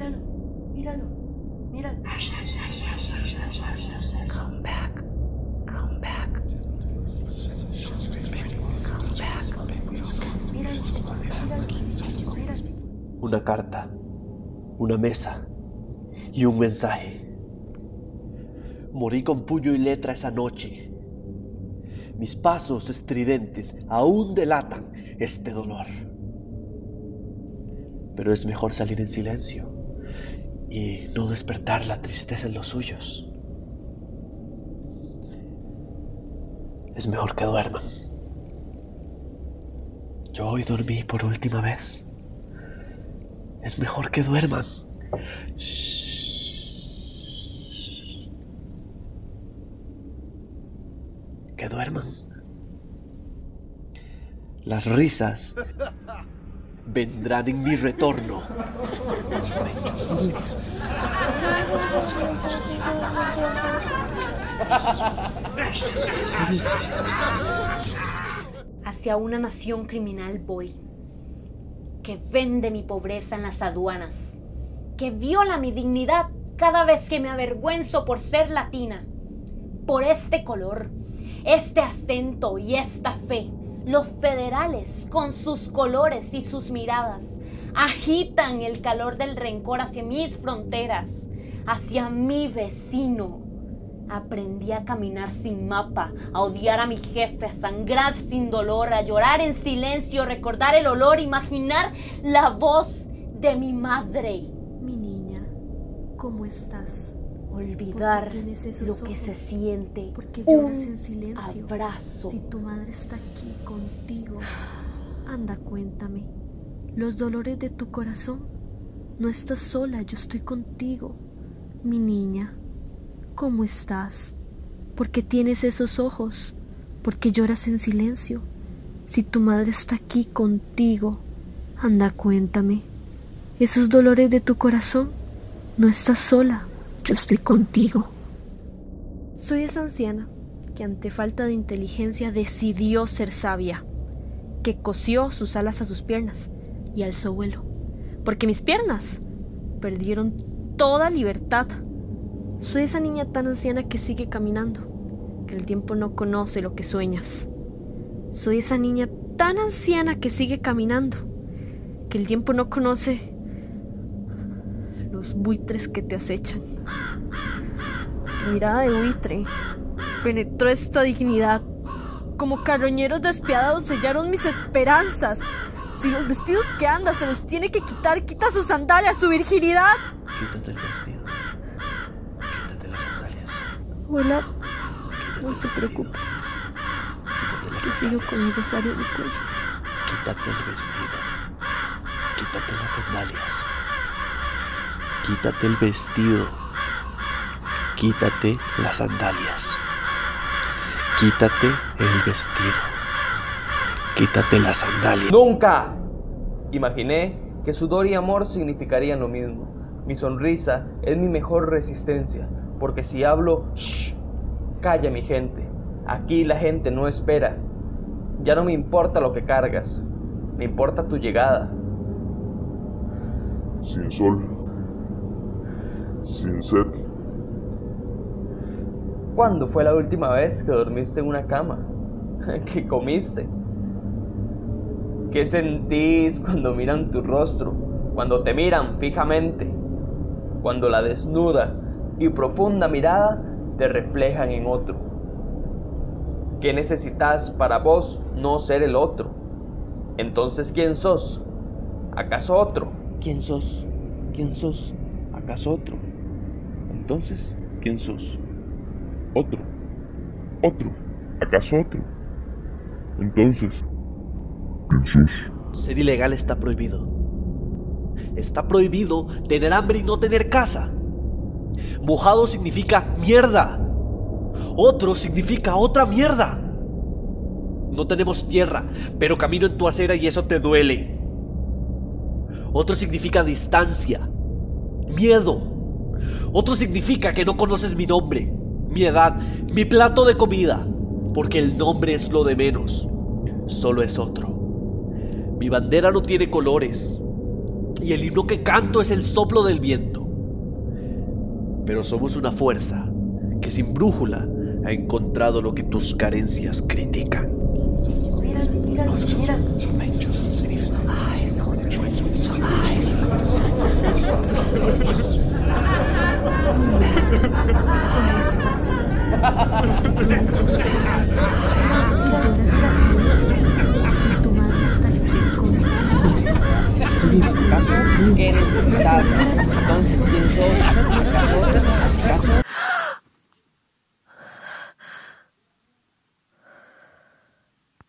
míralo, míralo, míralo. Come back. Come back. Una carta, una mesa y un mensaje. Morí con puño y letra esa noche. Mis pasos estridentes aún delatan este dolor. Pero es mejor salir en silencio y no despertar la tristeza en los suyos. Es mejor que duerman. Yo hoy dormí por última vez. Es mejor que duerman. Shh. Que duerman. Las risas vendrán en mi retorno. Hacia una nación criminal voy, que vende mi pobreza en las aduanas, que viola mi dignidad cada vez que me avergüenzo por ser latina. Por este color, este acento y esta fe, los federales, con sus colores y sus miradas, agitan el calor del rencor hacia mis fronteras, hacia mi vecino. Aprendí a caminar sin mapa, a odiar a mi jefe, a sangrar sin dolor, a llorar en silencio, recordar el olor, imaginar la voz de mi madre. Mi niña, ¿cómo estás? Olvidar ¿Por qué tienes esos lo que ojos? se siente. Porque lloras Un en silencio. abrazo. Si tu madre está aquí contigo, anda, cuéntame. Los dolores de tu corazón. No estás sola, yo estoy contigo. Mi niña, ¿cómo estás? ¿Por qué tienes esos ojos? ¿Por qué lloras en silencio? Si tu madre está aquí contigo, anda, cuéntame. Esos dolores de tu corazón. No estás sola, estoy contigo. Soy esa anciana que ante falta de inteligencia decidió ser sabia, que cosió sus alas a sus piernas y alzó vuelo, porque mis piernas perdieron toda libertad. Soy esa niña tan anciana que sigue caminando, que el tiempo no conoce lo que sueñas. Soy esa niña tan anciana que sigue caminando, que el tiempo no conoce los buitres que te acechan. Mirada de buitre penetró esta dignidad. Como carroñeros despiadados sellaron mis esperanzas. Si los vestidos que anda se los tiene que quitar, quita sus sandalias, su virginidad. Quítate el vestido. Quítate las sandalias. Hola, Quítate no se preocupe, Quítate las que sigo con mi rosario de cuello. Quítate el vestido. Quítate las sandalias. Quítate el vestido. Quítate las sandalias. Quítate el vestido. Quítate las sandalias. Nunca imaginé que sudor y amor significarían lo mismo. Mi sonrisa es mi mejor resistencia, porque si hablo, shh, calla mi gente. Aquí la gente no espera. Ya no me importa lo que cargas, me importa tu llegada. sin sol, sin sed, ¿Cuándo fue la última vez que dormiste en una cama? ¿Qué comiste? ¿Qué sentís cuando miran tu rostro? Cuando te miran fijamente. Cuando la desnuda y profunda mirada te reflejan en otro. ¿Qué necesitas para vos no ser el otro? Entonces, ¿quién sos? ¿Acaso otro? ¿Quién sos? ¿Quién sos? ¿Acaso otro? Entonces, ¿quién sos? otro, otro, ¿acaso otro? Entonces, ¿quién sos? Ser ilegal está prohibido. Está prohibido tener hambre y no tener casa. Mojado significa mierda. Otro significa otra mierda. No tenemos tierra, pero camino en tu acera y eso te duele. Otro significa distancia, miedo. Otro significa que no conoces mi nombre, mi edad, mi plato de comida, porque el nombre es lo de menos. Solo es otro. Mi bandera no tiene colores. y el himno que canto es el soplo del viento. Pero somos una fuerza que sin brújula ha encontrado lo que tus carencias critican. Tu madre está aquí contigo.